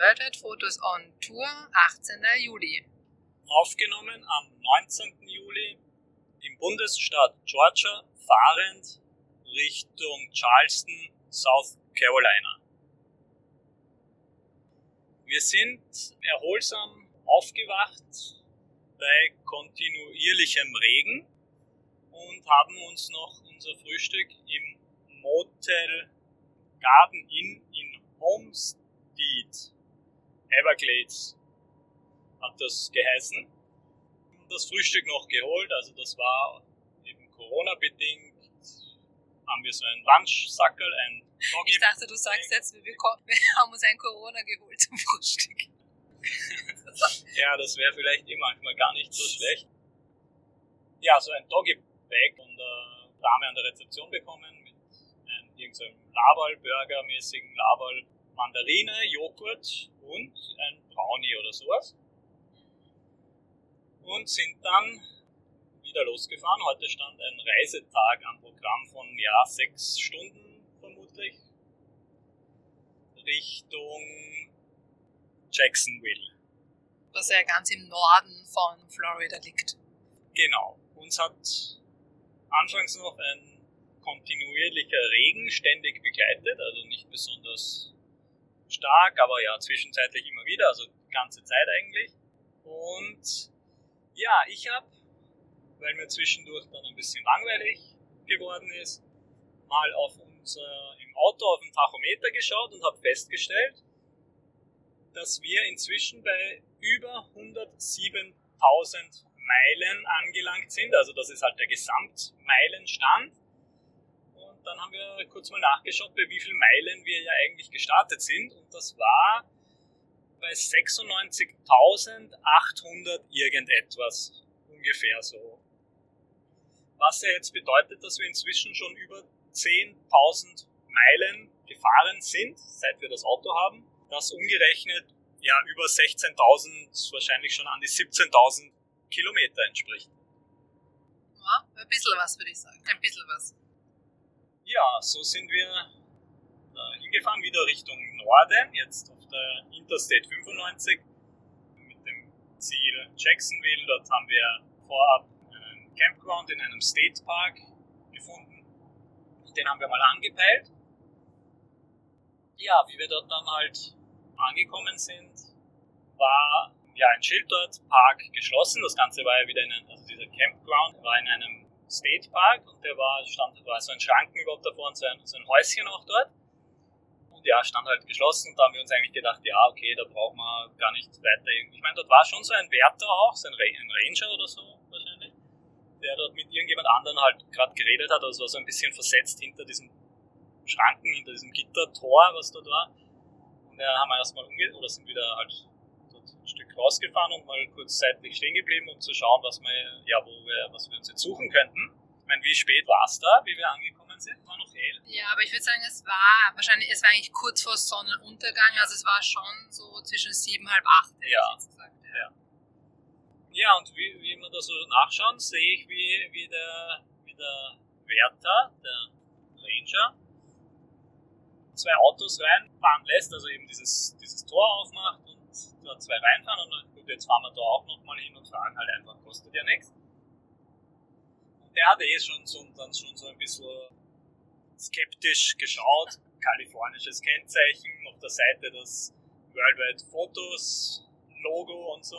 Worldwide Fotos on Tour, 18. Juli. Aufgenommen am 19. Juli im Bundesstaat Georgia, fahrend Richtung Charleston, South Carolina. Wir sind erholsam aufgewacht bei kontinuierlichem Regen und haben uns noch unser Frühstück im Motel Garden Inn in Homestead, Everglades, hat das geheißen. Das Frühstück noch geholt, also das war eben Corona-bedingt. Haben wir so einen Lunchsackel, ein Doggy Ich dachte, du sagst jetzt, wir, bekommen, wir haben uns ein Corona geholt zum Frühstück. ja, das wäre vielleicht eh manchmal gar nicht so schlecht. Ja, so ein Doggy Bag von der Dame an der Rezeption bekommen mit einem irgendeinem Laval-Burger-mäßigen Laval Mandarine, Joghurt und ein Brownie oder sowas. Und sind dann wieder losgefahren. Heute stand ein Reisetag am Programm von ja sechs Stunden vermutlich Richtung Jacksonville. Was ja ganz im Norden von Florida liegt. Genau. Uns hat anfangs noch ein kontinuierlicher Regen ständig begleitet, also nicht besonders stark, aber ja zwischenzeitlich immer wieder, also die ganze Zeit eigentlich. Und ja, ich habe, weil mir zwischendurch dann ein bisschen langweilig geworden ist, mal auf unser, im Auto auf den Tachometer geschaut und habe festgestellt, dass wir inzwischen bei über 107.000 Meilen angelangt sind. Also das ist halt der Gesamtmeilenstand. Dann haben wir kurz mal nachgeschaut, bei wie vielen Meilen wir ja eigentlich gestartet sind. Und das war bei 96.800 irgendetwas ungefähr so. Was ja jetzt bedeutet, dass wir inzwischen schon über 10.000 Meilen gefahren sind, seit wir das Auto haben. Das umgerechnet ja über 16.000, wahrscheinlich schon an die 17.000 Kilometer entspricht. Ja, ein bisschen was würde ich sagen. Ein bisschen was. Ja, so sind wir äh, hingefahren, wieder Richtung Norden, jetzt auf der Interstate 95 mit dem Ziel Jacksonville. Dort haben wir vorab einen Campground in einem State Park gefunden. Den haben wir mal angepeilt. Ja, wie wir dort dann halt angekommen sind, war ja ein Schild dort, Park geschlossen. Das Ganze war ja wieder in einem, also dieser Campground war in einem State Park und der war, stand, war so ein Schranken überhaupt davor und so ein, so ein Häuschen auch dort. Und ja, stand halt geschlossen und da haben wir uns eigentlich gedacht, ja, okay, da brauchen wir gar nicht weiter. Ich meine, dort war schon so ein Wärter auch, so ein, ein Ranger oder so wahrscheinlich, der dort mit irgendjemand anderen halt gerade geredet hat. Also war so ein bisschen versetzt hinter diesem Schranken, hinter diesem Gittertor, was dort war. Und da haben wir erstmal umge oder sind wieder halt ein Stück rausgefahren und mal kurz seitlich stehen geblieben, um zu schauen, was wir, ja, wo wir, was wir uns jetzt suchen könnten. Ich meine, wie spät war es da, wie wir angekommen sind? War noch hell. Ja, aber ich würde sagen, es war wahrscheinlich, es war eigentlich kurz vor Sonnenuntergang, also es war schon so zwischen sieben, halb acht, hätte Ja. ich jetzt gesagt. Ja. Ja, und wie, wie wir da so nachschauen, sehe ich, wie, wie, der, wie der Wärter, der Ranger, zwei Autos reinfahren lässt, also eben dieses, dieses Tor aufmacht da zwei reinfahren und dann, gut, jetzt fahren wir da auch nochmal hin und fragen halt einfach, kostet ja nichts. Und der hat eh schon so, dann schon so ein bisschen skeptisch geschaut, kalifornisches Kennzeichen, auf der Seite das Worldwide Photos Logo und so.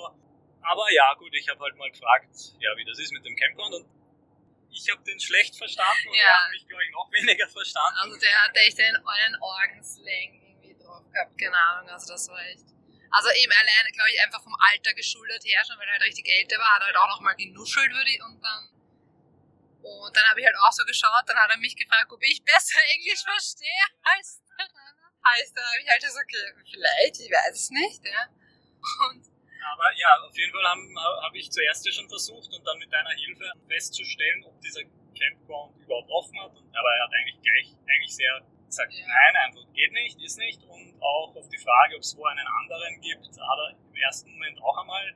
Aber ja, gut, ich habe halt mal gefragt, ja, wie das ist mit dem Campground und ich habe den schlecht verstanden und Ja. er hat mich, glaube ich, noch weniger verstanden. Also der hat echt einen, einen Orgenslang irgendwie drauf gehabt, keine Ahnung, also das war echt. Also eben alleine, glaube ich, einfach vom Alter geschuldet her, schon weil er halt richtig älter war, hat er halt auch nochmal genuschelt, würde ich, und dann. Und dann habe ich halt auch so geschaut, dann hat er mich gefragt, ob ich besser Englisch verstehe als der. Heißt, dann habe ich halt so, okay, vielleicht, ich weiß es nicht, ja. Und Aber ja, auf jeden Fall habe hab ich zuerst ja schon versucht und dann mit deiner Hilfe festzustellen, ob dieser Campground überhaupt offen hat. Und, aber er hat eigentlich gleich, eigentlich sehr gesagt, Ja. nein, einfach geht nicht, ist nicht. Und auch auf die Frage, ob es wo einen anderen gibt, hat er im ersten Moment auch einmal,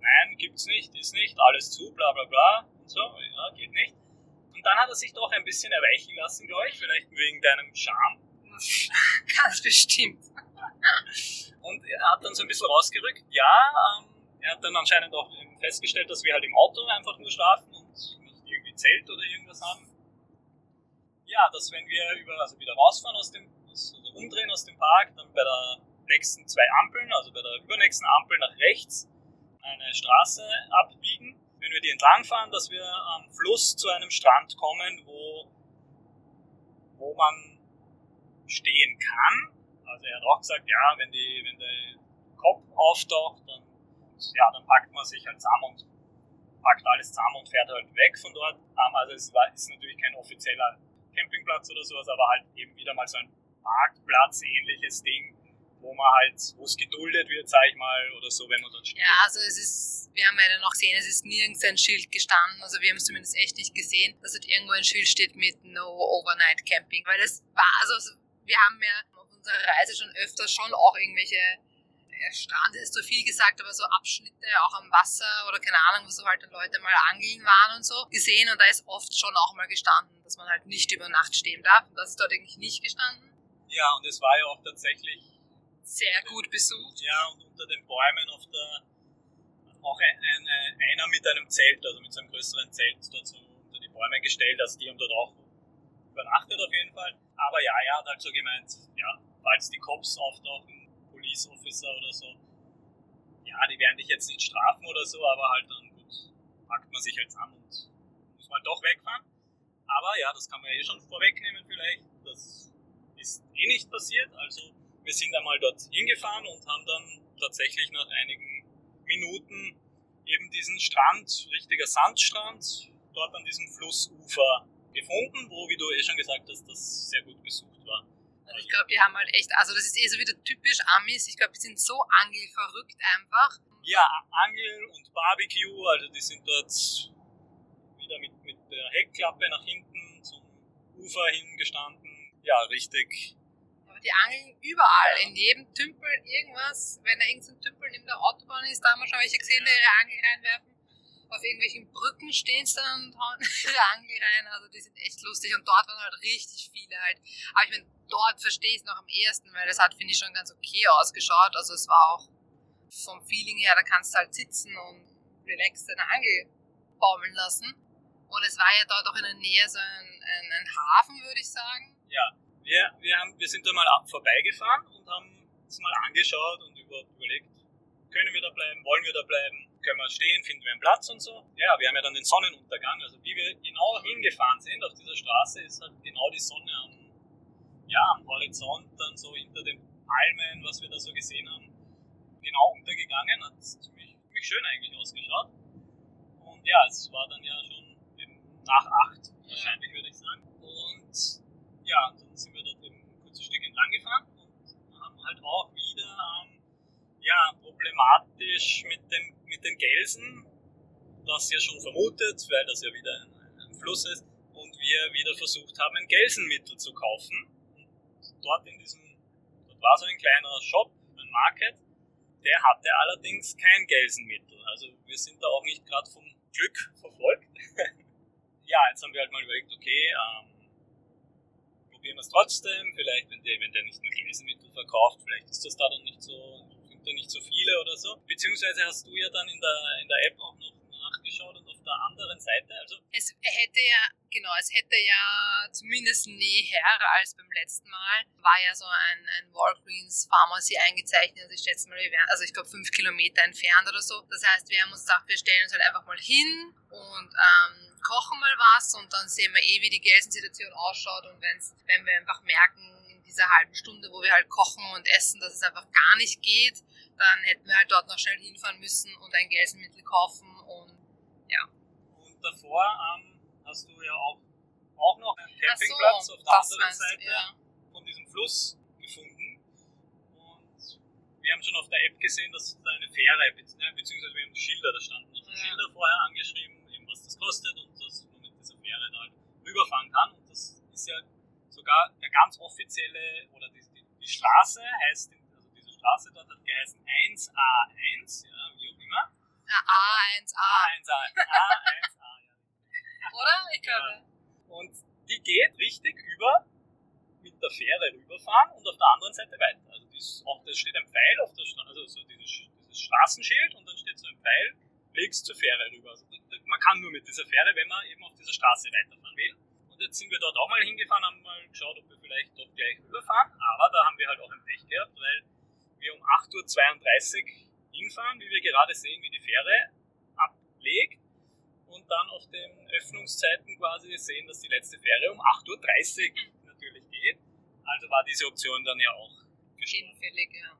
nein, gibt's nicht, ist nicht, alles zu, bla bla bla und so, ja, geht nicht. Und dann hat er sich doch ein bisschen erweichen lassen, glaube ich, vielleicht wegen deinem Charme. ganz bestimmt. Und er hat dann so ein bisschen rausgerückt, ja, ähm, er hat dann anscheinend auch festgestellt, dass wir halt im Auto einfach nur schlafen und nicht irgendwie Zelt oder irgendwas haben. Ja, dass wenn wir über, also wieder rausfahren aus dem, also umdrehen aus dem Park, dann bei der nächsten zwei Ampeln, also bei der übernächsten Ampel nach rechts, eine Straße abbiegen. Wenn wir die entlangfahren, dass wir am Fluss zu einem Strand kommen, wo, wo man stehen kann. Also er hat auch gesagt, ja, wenn, die, wenn der Kopf auftaucht, dann, ja, dann packt man sich halt zusammen und packt alles zusammen und fährt halt weg von dort. Ähm, also es ist natürlich kein offizieller Campingplatz oder sowas, aber halt eben wieder mal so ein Parkplatz ähnliches Ding, wo man halt, wo es geduldet wird, sag ich mal, oder so, wenn man dort steht. Ja, also es ist, wir haben ja dann auch gesehen, es ist nirgends ein Schild gestanden, also wir haben es zumindest echt nicht gesehen, dass dort irgendwo ein Schild steht mit No Overnight Camping, weil es war, also wir haben ja auf unserer Reise schon öfter schon auch irgendwelche ja, Strand ist zu viel gesagt, aber so Abschnitte auch am Wasser oder keine Ahnung, wo so halt Leute mal angeln waren und so gesehen und da ist oft schon auch mal gestanden, dass man halt nicht über Nacht stehen darf. Und das ist dort eigentlich nicht gestanden. Ja, und es war ja auch tatsächlich sehr gut besucht. Ja, und unter den Bäumen auf der, auch ein, ein, einer mit einem Zelt, also mit so einem größeren Zelt dazu unter die Bäume gestellt, also die haben dort auch übernachtet auf jeden Fall. Aber ja, er hat halt so gemeint, ja, falls die Cops auftauchen, Police Officer oder so, ja, die werden dich jetzt nicht strafen oder so, aber halt dann gut, packt man sich halt an und muss man doch wegfahren. Aber ja, das kann man eh schon vorwegnehmen vielleicht. Das ist eh nicht passiert. Also wir sind einmal dort hingefahren und haben dann tatsächlich nach einigen Minuten eben diesen Strand, richtiger Sandstrand, dort an diesem Flussufer gefunden, wo, wie du eh schon gesagt hast, das sehr gut besucht war. Also ich glaube, die haben halt echt, also das ist eh so wieder typisch Amis. Ich glaube, die sind so angelverrückt einfach. Ja, Angel und Barbecue, also die sind dort wieder mit, mit der Heckklappe nach hinten zum Ufer hingestanden. Ja, richtig die angeln überall, in jedem Tümpel irgendwas. Wenn da irgendein Tümpel neben der Autobahn ist, da haben wir schon welche gesehen, die ihre Angel reinwerfen. Auf irgendwelchen Brücken stehen sie dann und hauen ihre Angel rein. Also die sind echt lustig. Und dort waren halt richtig viele halt. Aber ich meine, dort verstehe ich es noch am ehesten, weil das hat, finde ich, schon ganz okay ausgeschaut. Also es war auch vom Feeling her, da kannst du halt sitzen und relaxed deine Angel baumeln lassen. Und es war ja dort auch in der Nähe so ein, ein, ein Hafen, würde ich sagen. Ja, wir, wir, haben, wir sind da mal vorbeigefahren und haben uns mal angeschaut und über, überlegt, können wir da bleiben, wollen wir da bleiben, können wir stehen, finden wir einen Platz und so. Ja, wir haben ja dann den Sonnenuntergang, also wie wir genau hingefahren sind auf dieser Straße, ist halt genau die Sonne am, ja, am Horizont, dann so hinter den Palmen, was wir da so gesehen haben, genau untergegangen, hat ziemlich, ziemlich schön eigentlich ausgeschaut. Und ja, es war dann ja schon nach acht, wahrscheinlich würde ich sagen. Und ja, dann sind wir dort eben ein kurzes Stück entlang gefahren und haben halt auch wieder ähm, ja, problematisch mit, dem, mit den Gelsen, das ja schon vermutet, weil das ja wieder ein, ein Fluss ist, und wir wieder versucht haben, ein Gelsenmittel zu kaufen. Und dort in diesem, dort war so ein kleiner Shop, ein Market, der hatte allerdings kein Gelsenmittel. Also wir sind da auch nicht gerade vom Glück verfolgt. ja, jetzt haben wir halt mal überlegt, okay, ähm, probieren wir es trotzdem. Vielleicht, wenn der, wenn der nicht nur Käsemittel verkauft, vielleicht ist das da dann nicht so, sind da nicht so viele oder so. Beziehungsweise hast du ja dann in der, in der App auch noch nachgeschaut und auf der anderen Seite, also. Es hätte ja, genau, es hätte ja zumindest näher als beim letzten Mal, war ja so ein, ein Walgreens Pharmacy eingezeichnet, also ich schätze mal, wir wären, also ich glaube fünf Kilometer entfernt oder so. Das heißt, wir haben uns gedacht, wir stellen uns halt einfach mal hin und, ähm, kochen mal was und dann sehen wir eh, wie die Gelsensituation ausschaut und wenn's, wenn wir einfach merken, in dieser halben Stunde, wo wir halt kochen und essen, dass es einfach gar nicht geht, dann hätten wir halt dort noch schnell hinfahren müssen und ein Gelsenmittel kaufen davor ähm, hast du ja auch, auch noch einen Campingplatz so, auf der anderen Seite ja. von diesem Fluss gefunden und wir haben schon auf der App gesehen, dass da eine Fähre, beziehungsweise wir haben Schilder, da standen noch ja. Schilder vorher angeschrieben, was das kostet und dass man mit dieser Fähre da halt rüberfahren kann. Und das ist ja sogar der ganz offizielle, oder die, die, die Straße heißt, also diese Straße dort hat geheißen 1A1, ja, wie auch immer. A1A. A1A, A1A, ja. Oder? Ich glaube. Und die geht richtig über mit der Fähre rüberfahren und auf der anderen Seite weiter. Also ist auch, da steht ein Pfeil auf der Straße, also so dieses, dieses Straßenschild und dann steht so ein Pfeil, legst zur Fähre rüber. Also, man kann nur mit dieser Fähre, wenn man eben auf dieser Straße weiterfahren will. Und jetzt sind wir dort auch mal hingefahren, haben mal geschaut, ob wir vielleicht dort gleich rüberfahren. Aber da haben wir halt auch ein Pech gehabt, weil wir um 8.32 Uhr hinfahren, wie wir gerade sehen, wie die Fähre ablegt. Dann auf den Öffnungszeiten quasi sehen, dass die letzte Fähre um 8.30 Uhr natürlich geht. Also war diese Option dann ja auch Hinfällig, ja.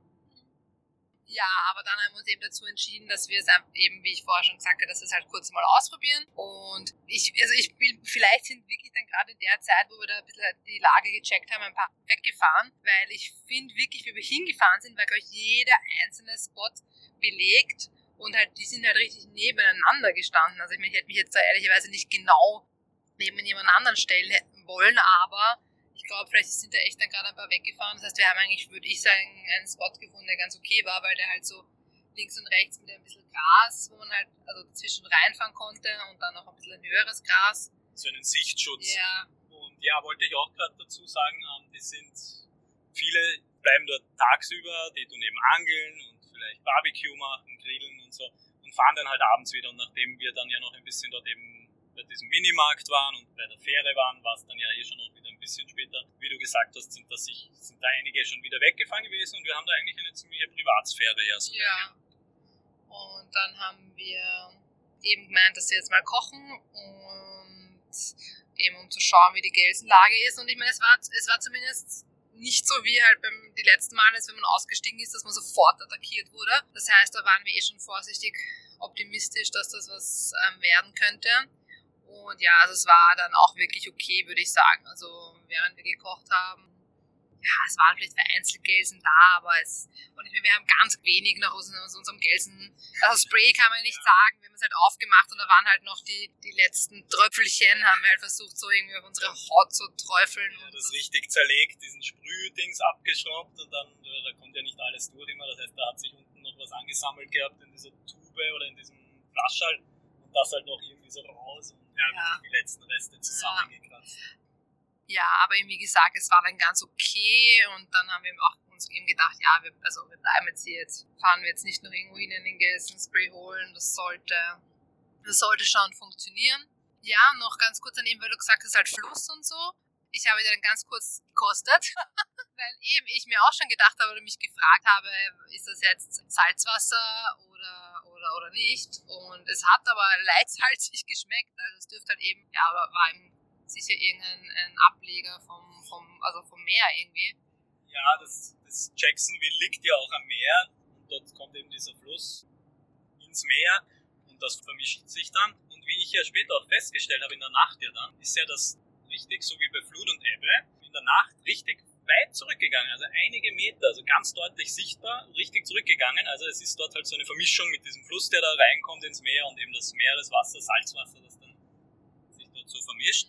Ja, aber dann haben wir uns eben dazu entschieden, dass wir es eben, wie ich vorher schon gesagt habe, dass wir es halt kurz mal ausprobieren. Und ich, also ich will, vielleicht sind wirklich dann gerade in der Zeit, wo wir da ein bisschen die Lage gecheckt haben, ein paar weggefahren, weil ich finde wirklich, wie wir hingefahren sind, war glaube ich jeder einzelne Spot belegt und halt, die sind halt richtig nebeneinander gestanden. Also ich, meine, ich hätte mich jetzt da ehrlicherweise nicht genau neben jemand anderen stellen wollen, aber ich glaube, vielleicht sind da echt dann gerade ein paar weggefahren. Das heißt, wir haben eigentlich, würde ich sagen, einen Spot gefunden, der ganz okay war, weil der halt so links und rechts mit ein bisschen Gras, wo man halt also dazwischen reinfahren konnte und dann noch ein bisschen höheres Gras. So einen Sichtschutz. Ja. Und ja, wollte ich auch gerade dazu sagen, ähm, die sind, viele bleiben dort tagsüber, die tun eben angeln und vielleicht Barbecue machen, grillen und so und fahren dann halt abends wieder. Und nachdem wir dann ja noch ein bisschen dort eben bei diesem Minimarkt waren und bei der Fähre waren, war es dann ja eh schon noch wieder ein bisschen später. Wie du gesagt hast, sind, das sich, sind da einige schon wieder weggefahren gewesen und wir haben da eigentlich eine ziemliche Privatsphäre ja so. Ja. Und dann haben wir eben gemeint, dass wir jetzt mal kochen und eben um zu schauen, wie die Gelsenlage ist. Und ich meine, es war, es war zumindest nicht so wie halt beim die letzten Mal, wenn man ausgestiegen ist, dass man sofort attackiert wurde. Das heißt, da waren wir eh schon vorsichtig optimistisch, dass das was ähm, werden könnte. Und ja, also es war dann auch wirklich okay, würde ich sagen. Also während wir gekocht haben, ja, es waren vielleicht vereinzelt Gelsen da, aber es, und ich meine, wir haben ganz wenig aus, aus unserem Gelsen, also Spray kann man nicht ja. sagen, wir haben es halt aufgemacht und da waren halt noch die, die letzten Tröpfelchen, haben wir halt versucht, so irgendwie auf unsere Haut zu träufeln. Ja, das, das richtig zerlegt, diesen Sprühdings abgeschraubt und dann, da kommt ja nicht alles durch immer, das heißt, da hat sich unten noch was angesammelt gehabt in dieser Tube oder in diesem Flaschall und das halt noch irgendwie so raus ja. die letzten Reste zusammengekratzt. Ja, aber wie gesagt, es war dann ganz okay und dann haben wir auch uns eben gedacht, ja, wir, also wir bleiben jetzt hier, jetzt fahren wir jetzt nicht noch irgendwo hin in den Gelsen-Spray holen, das sollte, das sollte schon funktionieren. Ja, noch ganz kurz daneben, weil du gesagt hast, halt Fluss und so. Ich habe dir dann ganz kurz gekostet, weil eben ich mir auch schon gedacht habe oder mich gefragt habe, ist das jetzt Salzwasser oder, oder, oder nicht? Und es hat aber leicht salzig geschmeckt, also es dürfte halt eben, ja, aber war eben sicher irgendein Ableger vom, vom, also vom Meer irgendwie. Ja, das, das Jacksonville liegt ja auch am Meer und dort kommt eben dieser Fluss ins Meer und das vermischt sich dann. Und wie ich ja später auch festgestellt habe in der Nacht ja dann, ist ja das richtig, so wie bei Flut und Ebbe, in der Nacht richtig weit zurückgegangen, also einige Meter, also ganz deutlich sichtbar, richtig zurückgegangen. Also es ist dort halt so eine Vermischung mit diesem Fluss, der da reinkommt ins Meer und eben das Meereswasser, Salzwasser, das dann sich dort so vermischt.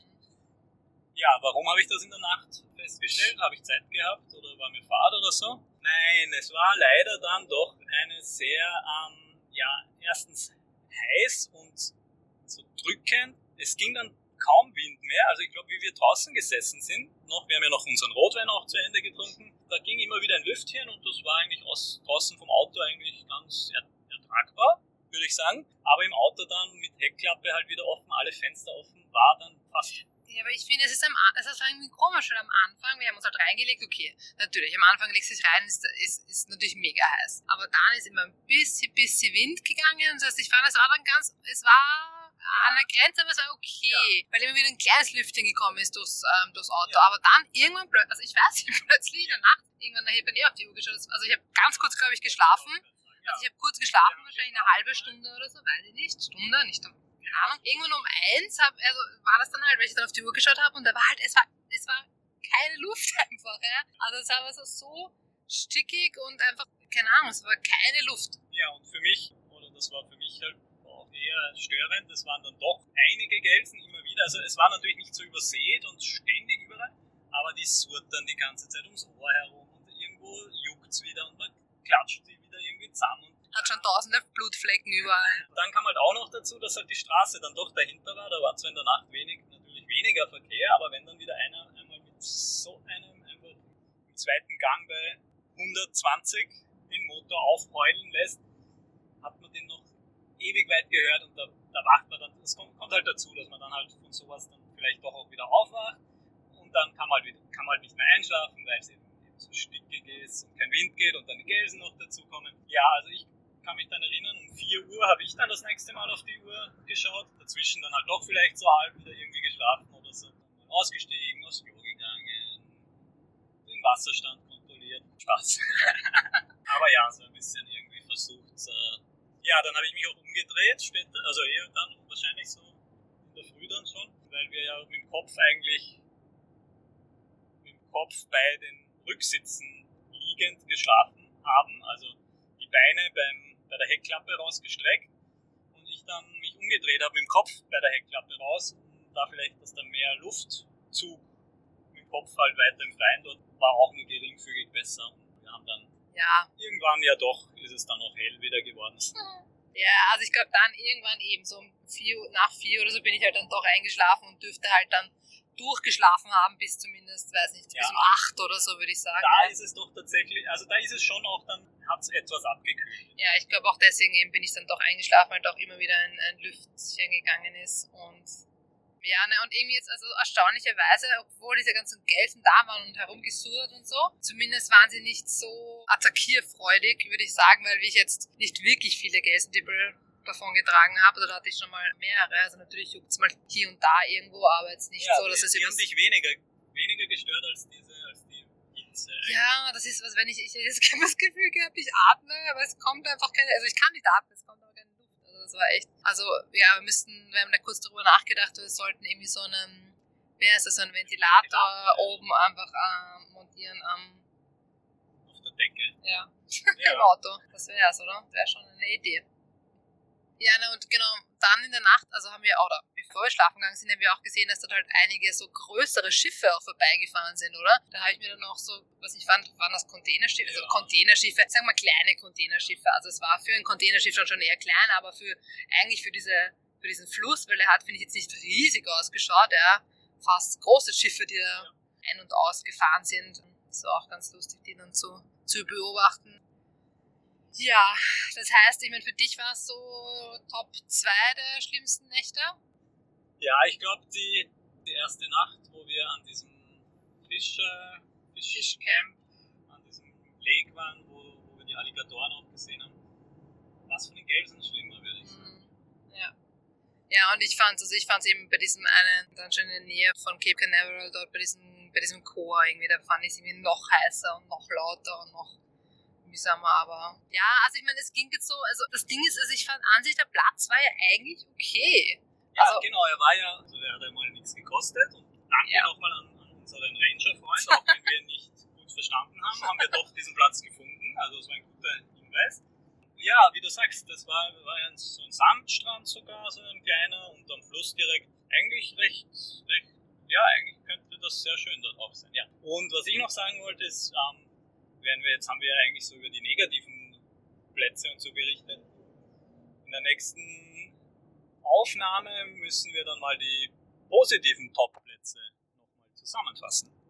Ja, warum habe ich das in der Nacht festgestellt? Habe ich Zeit gehabt oder war mir Fahrt oder so? Nein, es war leider dann doch eine sehr, ähm, ja, erstens heiß und so drückend. Es ging dann kaum Wind mehr. Also ich glaube, wie wir draußen gesessen sind, noch, wir haben ja noch unseren Rotwein auch zu Ende getrunken, da ging immer wieder ein Lüftchen und das war eigentlich aus, draußen vom Auto eigentlich ganz ertragbar, würde ich sagen. Aber im Auto dann mit Heckklappe halt wieder offen, alle Fenster offen, war dann fast ja, aber ich finde, es ist, am, es ist irgendwie komisch, weil am Anfang, wir haben uns halt reingelegt, okay, natürlich, am Anfang legst du dich rein, ist, ist, ist natürlich mega heiß. Aber dann ist immer ein bisschen, bisschen Wind gegangen. Das heißt, ich fand, es war dann ganz, es war an der Grenze, aber es war okay. Ja. Weil immer wieder ein kleines Lüftchen gekommen ist durchs, ähm, durchs Auto. Ja. Aber dann irgendwann, also ich weiß nicht, plötzlich in der Nacht, irgendwann bin ich auf die Uhr geschaut. Also ich habe ganz kurz, glaube ich, geschlafen. Also ich habe kurz geschlafen, wahrscheinlich eine halbe Stunde oder so, weiß ich nicht. Stunde, nicht, keine Ahnung. Irgendwann um eins hab, also war das dann halt, weil ich dann auf die Uhr geschaut habe und da war halt, es war, es war keine Luft einfach, ja. Also es war so, so stickig und einfach, keine Ahnung, es war keine Luft. Ja, und für mich, oder das war für mich halt eher störend. Es waren dann doch einige Gelsen immer wieder. Also es war natürlich nicht so übersät und ständig überall, aber die surrt dann die ganze Zeit ums Ohr herum und irgendwo juckt es wieder und man klatscht die wieder irgendwie zusammen. Hat schon tausende Blutflecken überall. Dann kam halt auch noch dazu, dass halt die Straße dann doch dahinter war. Da war zwar in der Nacht wenig, natürlich weniger Verkehr, aber wenn dann wieder einer einmal mit so einem einfach im zweiten Gang bei 120 den Motor aufheulen lässt, hat man den noch ewig weit gehört und da, da wacht man dann, es kommt, kommt, halt dazu, dass man dann halt von sowas dann vielleicht doch auch wieder aufwacht und dann kann man halt, kann man halt nicht mehr einschlafen, weil es eben, eben so stickig ist und kein Wind geht und dann die Gelsen noch dazukommen. Ja, also ich kann mich dann erinnern, um 4 Uhr habe ich dann das nächste Mal auf die Uhr geschaut, dazwischen dann halt doch vielleicht so halb wieder irgendwie geschlafen oder so. Ausgestiegen, aufs Klo gegangen, den Wasserstand kontrolliert. Spaß. Aber ja, so ein bisschen irgendwie versucht, äh, ja, dann habe ich mich auch umgedreht später, also eher dann wahrscheinlich so in der Früh dann schon, weil wir ja mit dem Kopf eigentlich mit dem Kopf bei den Rücksitzen liegend geschlafen haben, also die Beine beim, Heckklappe rausgestreckt und ich dann mich umgedreht habe mit dem Kopf bei der Heckklappe raus und da vielleicht, dass da mehr Luftzug mit dem Kopf halt weiter im Freien dort war auch nur geringfügig besser und wir haben dann ja. Irgendwann ja doch ist es dann auch hell wieder geworden. Ja, also ich glaube dann irgendwann eben so um vier, nach vier oder so bin ich halt dann doch eingeschlafen und dürfte halt dann durchgeschlafen haben bis zumindest, weiß nicht, ja. bis um acht oder so würde ich sagen. Da ist es doch tatsächlich, also da ist es schon auch, dann hat es etwas abgekühlt. Ja, ich glaube auch deswegen eben bin ich dann doch eingeschlafen, weil doch immer wieder ein, ein Lüftchen gegangen ist und ja, ne, und irgendwie jetzt, also erstaunlicherweise, obwohl diese ganzen Gelsen da waren und herumgesurrt und so, zumindest waren sie nicht so attackierfreudig, würde ich sagen, weil ich jetzt nicht wirklich viele Gelsendippel davon getragen habe, oder da hatte ich schon mal mehrere, also natürlich juckt es mal hier und da irgendwo, aber jetzt nicht ja, so, dass die, es die haben dich weniger, weniger gestört als diese, Ja, das ist was, wenn ich, ich, habe das Gefühl gehabt, ich atme, aber es kommt einfach keine, also ich kann nicht atmen, es kommt aber keine das war echt, also ja, wir müssten, wir haben da kurz drüber nachgedacht, wir sollten irgendwie so einen, wer ist das, so einen Ventilator ja. oben einfach äh, montieren am auf der Decke. Ja, ja. im Auto. Das wäre es, oder? Wäre schon eine Idee. Ja, ne, und genau, dann in der Nacht, also haben wir, oder bevor wir schlafen gegangen sind, haben wir auch gesehen, dass dort halt einige so größere Schiffe auch vorbeigefahren sind, oder? Da habe ich mir dann auch so, was ich fand, waren das Containerschiffe, also Containerschiffe, sagen wir kleine Containerschiffe. Also es war für ein Containerschiff schon, schon eher klein, aber für, eigentlich für diese, für diesen Fluss, weil er hat, finde ich, jetzt nicht riesig ausgeschaut, ja. Fast große Schiffe, die da ein- und ausgefahren sind. Das war auch ganz lustig, die dann zu, zu beobachten. Ja, das heißt, ich meine, für dich war es so Top 2 der schlimmsten Nächte? Ja, ich glaube, die, die erste Nacht, wo wir an diesem Fisch, äh, Fisch Fischcamp, an diesem Lake waren, wo, wo wir die Alligatoren auch gesehen haben, war es von den Gelsen schlimmer, würde ich sagen. Mhm. Ja. Ja, und ich fand also ich fand es eben bei diesem einen, dann schon in der Nähe von Cape Canaveral, dort bei diesem, bei diesem Chor irgendwie, da fand ich es irgendwie noch heißer und noch lauter und noch mühsamer, aber ja, also ich meine, es ging jetzt so, also das Ding ist, also ich fand an sich, der Platz war ja eigentlich okay. Ja, also, genau, er war ja, also er hat einmal nichts gekostet und danke ja. nochmal an, an unseren Ranger-Freund, auch wenn wir ihn nicht gut verstanden haben, haben wir doch diesen Platz gefunden, also das war ein guter Hinweis. Ja, wie du sagst, das war, war ja so ein Sandstrand sogar, so ein kleiner und am Fluss direkt. Eigentlich recht, recht, ja, eigentlich könnte das sehr schön dort auch sein, ja. Und was ich noch sagen wollte ist, ähm, werden wir, jetzt haben wir ja eigentlich so über die negativen Plätze und so berichtet. In der nächsten Aufnahme müssen wir dann mal die positiven Top-Plätze nochmal zusammenfassen.